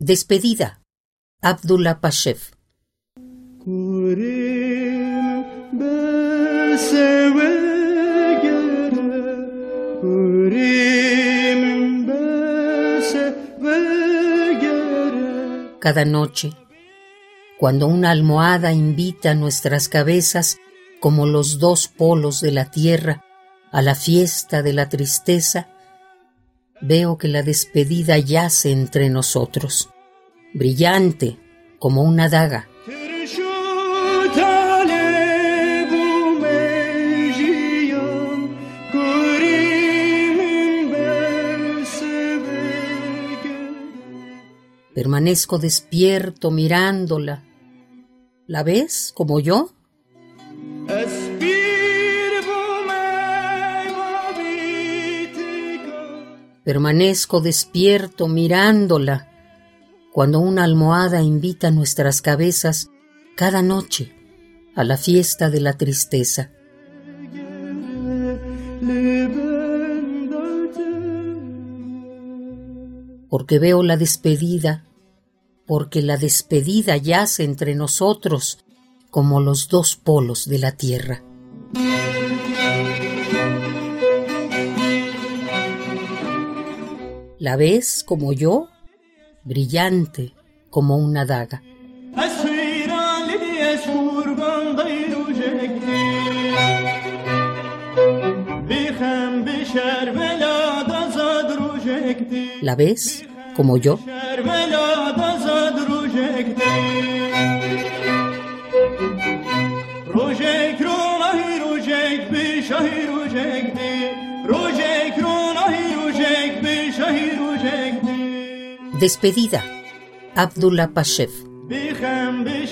Despedida. Abdullah Pashev. Cada noche, cuando una almohada invita nuestras cabezas como los dos polos de la tierra a la fiesta de la tristeza, veo que la despedida yace entre nosotros, brillante como una daga. Permanezco despierto mirándola. ¿La ves como yo? Permanezco despierto mirándola cuando una almohada invita nuestras cabezas cada noche a la fiesta de la tristeza. Porque veo la despedida, porque la despedida yace entre nosotros como los dos polos de la tierra. ¿La ves como yo? Brillante como una daga. ¿La ves como yo? Despedida. Abdullah Pashev. بیخم به